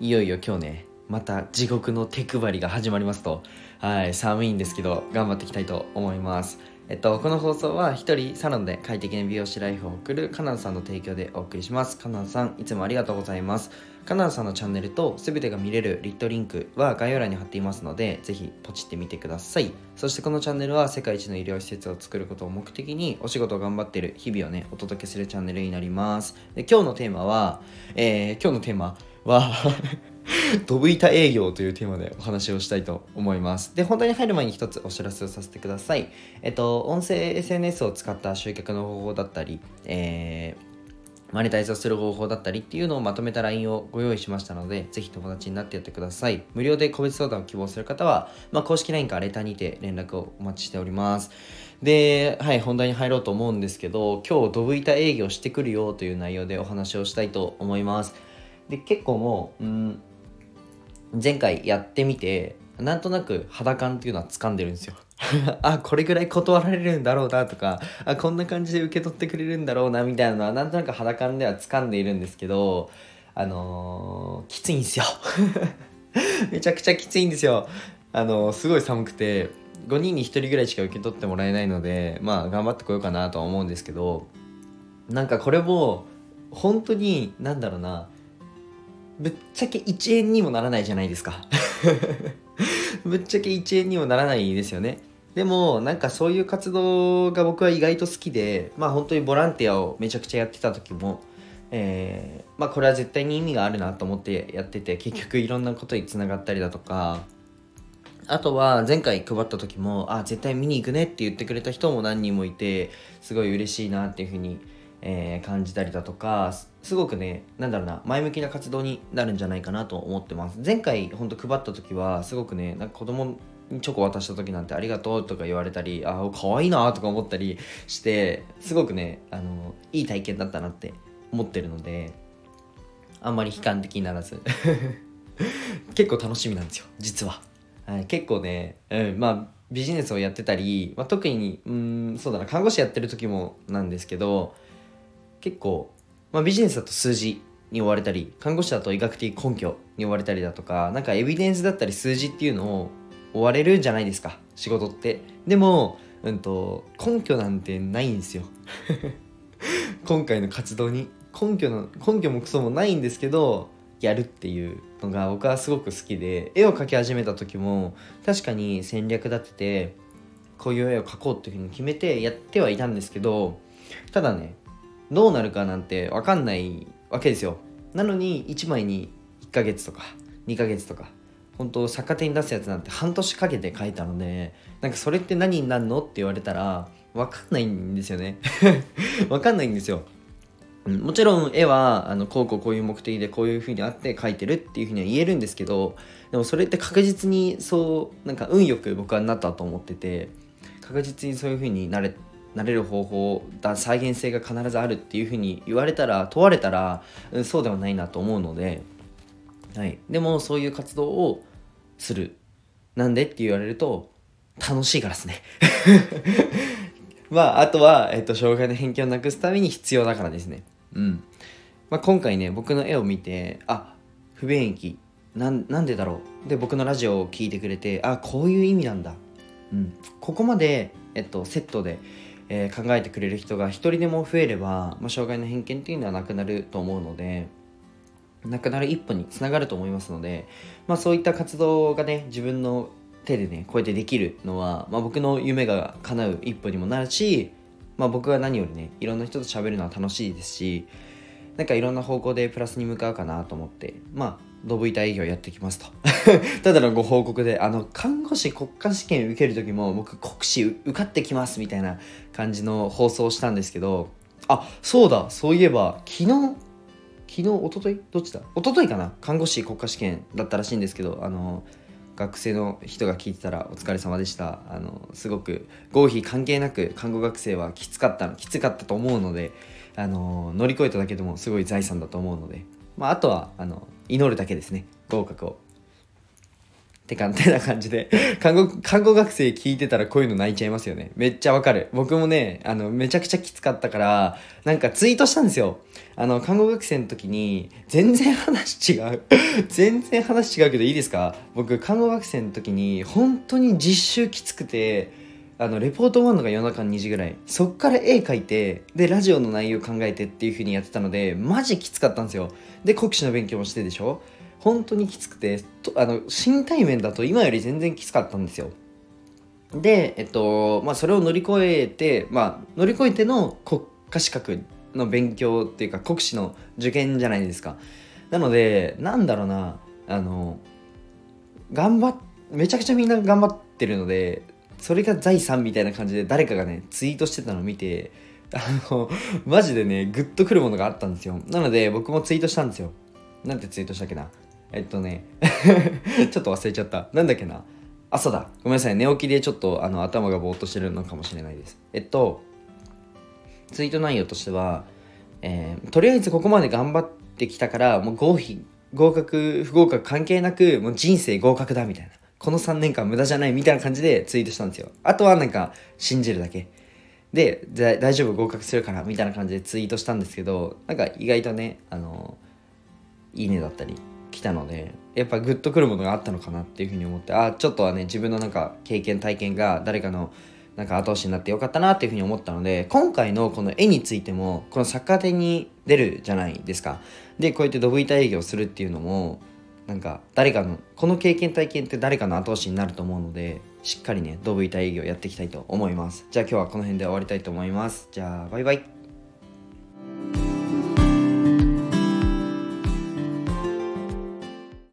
いよいよ今日ねまた地獄の手配りが始まりますとはい寒いんですけど頑張っていきたいと思いますえっと、この放送は一人サロンで快適な美容師ライフを送るカナンさんの提供でお送りします。カナンさん、いつもありがとうございます。カナンさんのチャンネルと全てが見れるリットリンクは概要欄に貼っていますので、ぜひポチってみてください。そしてこのチャンネルは世界一の医療施設を作ることを目的にお仕事を頑張っている日々をね、お届けするチャンネルになります。で今日のテーマは、えー、今日のテーマはドブ板営業というテーマでお話をしたいと思います。で、本題に入る前に一つお知らせをさせてください。えっと、音声 SNS を使った集客の方法だったり、えー、マネタイズをする方法だったりっていうのをまとめた LINE をご用意しましたので、ぜひ友達になってやってください。無料で個別相談を希望する方は、まあ、公式 LINE かレターにて連絡をお待ちしております。で、はい、本題に入ろうと思うんですけど、今日ドブ板営業してくるよという内容でお話をしたいと思います。で、結構もう、うん、前回やってみてなんとなく肌感っていうのは掴んでるんですよ。あこれぐらい断られるんだろうなとかあこんな感じで受け取ってくれるんだろうなみたいなのはなんとなく肌感では掴んでいるんですけどあのー、きついんですよ。めちゃくちゃきついんですよ。あのー、すごい寒くて5人に1人ぐらいしか受け取ってもらえないのでまあ頑張ってこようかなとは思うんですけどなんかこれも本当になんだろうなぶっちゃけ1円にもならないじゃないですか。ぶっちゃけ1円にもならないですよね。でもなんかそういう活動が僕は意外と好きでまあ本当にボランティアをめちゃくちゃやってた時もえー、まあこれは絶対に意味があるなと思ってやってて結局いろんなことにつながったりだとかあとは前回配った時もあ絶対見に行くねって言ってくれた人も何人もいてすごい嬉しいなっていうふうにえー、感じたりだとかすごくねなんだろうな前向きな活動になるんじゃないかなと思ってます。前回ほんと配った時はすごくねなんか子供にチョコ渡した時なんてありがとうとか言われたりああ可愛いなとか思ったりしてすごくねあのいい体験だったなって思ってるのであんまり悲観的にならず。結構楽しみなんですよ実は、はい、結構ね、うん、まあビジネスをやってたり、まあ、特にうんそうだな看護師やってる時もなんですけど結構、まあ、ビジネスだと数字に追われたり看護師だと医学的根拠に追われたりだとかなんかエビデンスだったり数字っていうのを追われるんじゃないですか仕事って。でも、うんと、根拠なんてないんですよ。今回の活動に。根拠の根拠もクソもないんですけどやるっていうのが僕はすごく好きで絵を描き始めた時も確かに戦略立ててこういう絵を描こうっていうふうに決めてやってはいたんですけどただねどうなるかなんて分かんないわけですよ。なのに1枚に1ヶ月とか2ヶ月とか本当作家展に出すやつなんて半年かけて描いたのでなんかそれって何になるのって言われたら分かんないんですよね。分かんないんですよ。もちろん絵はあのこうこうこういう目的でこういう風にあって描いてるっていう風には言えるんですけどでもそれって確実にそうなんか運よく僕はなったと思ってて確実にそういう風になれなれる方法だ再現性が必ずあるっていうふうに言われたら問われたら、うん、そうではないなと思うので、はい、でもそういう活動をする。なんでって言われると楽しいからですね。まああとは、えっと、障害の偏見をなくすために必要だからですね。うん。まあ、今回ね僕の絵を見てあ不便益なんなんでだろう。で僕のラジオを聴いてくれてあこういう意味なんだ、うん、ここまで、えっと、セットでえー、考えてくれる人が一人でも増えれば、まあ、障害の偏見っていうのはなくなると思うのでなくなる一歩につながると思いますので、まあ、そういった活動がね自分の手でねこうやってできるのは、まあ、僕の夢が叶う一歩にもなるし、まあ、僕は何よりねいろんな人と喋るのは楽しいですしなんかいろんな方向でプラスに向かうかなと思ってまあドブ板営業やってきますと。ただのご報告であの看護師国家試験受ける時も僕国試受かってきますみたいな感じの放送をしたんですけどあそうだそういえば昨日昨日一昨日どっちだ？一昨日かな？看護師国家試験だったらしいんですけどあの学生の人が聞いてたらお疲れ様でした。あのすごく合否関係なく看護学生はきつかったきつかったと思うのであの乗り越えただけでもすごい財産だと思うのでまあ、あとはあの祈るだけですね合格をってか、てな感じで、看護、看護学生聞いてたらこういうの泣いちゃいますよね。めっちゃわかる。僕もね、あの、めちゃくちゃきつかったから、なんかツイートしたんですよ。あの、看護学生の時に、全然話違う。全然話違うけどいいですか？僕、看護学生の時に、本当に実習きつくて、あの、レポート終わるのが夜中の2時ぐらい。そっから絵描いて、で、ラジオの内容考えてっていう風にやってたので、マジきつかったんですよ。で、国試の勉強もしてでしょ本当にきつくてあの新対面だと今より全然きつかったんですよでえっとまあそれを乗り越えてまあ乗り越えての国家資格の勉強っていうか国試の受験じゃないですかなのでなんだろうなあの頑張っめちゃくちゃみんな頑張ってるのでそれが財産みたいな感じで誰かがねツイートしてたのを見てあのマジでねグッとくるものがあったんですよなので僕もツイートしたんですよなんてツイートしたっけな？えっとね ちょっと忘れちゃった。なんだっけな？あ、そうだ。ごめんなさい。寝起きでちょっとあの頭がぼーっとしてるのかもしれないです。えっと、ツイート内容としては、えー、とりあえずここまで頑張ってきたから、もう合否、合格、不合格関係なく、もう人生合格だみたいな。この3年間無駄じゃないみたいな感じでツイートしたんですよ。あとはなんか、信じるだけ。で、大丈夫合格するからみたいな感じでツイートしたんですけど、なんか意外とね、あの、いいねだったり、来たのでやっぱグッとくるものがあったのかなっていうふうに思ってあちょっとはね自分のなんか経験体験が誰かのなんか後押しになってよかったなっていうふうに思ったので今回のこの絵についてもこの作家展に出るじゃないですかでこうやってドブ板営業するっていうのもなんか誰かのこの経験体験って誰かの後押しになると思うのでしっかりねドブ板営業やっていきたいと思います。じゃあ今日はこの辺で終わりたいと思います。じゃあバイバイ。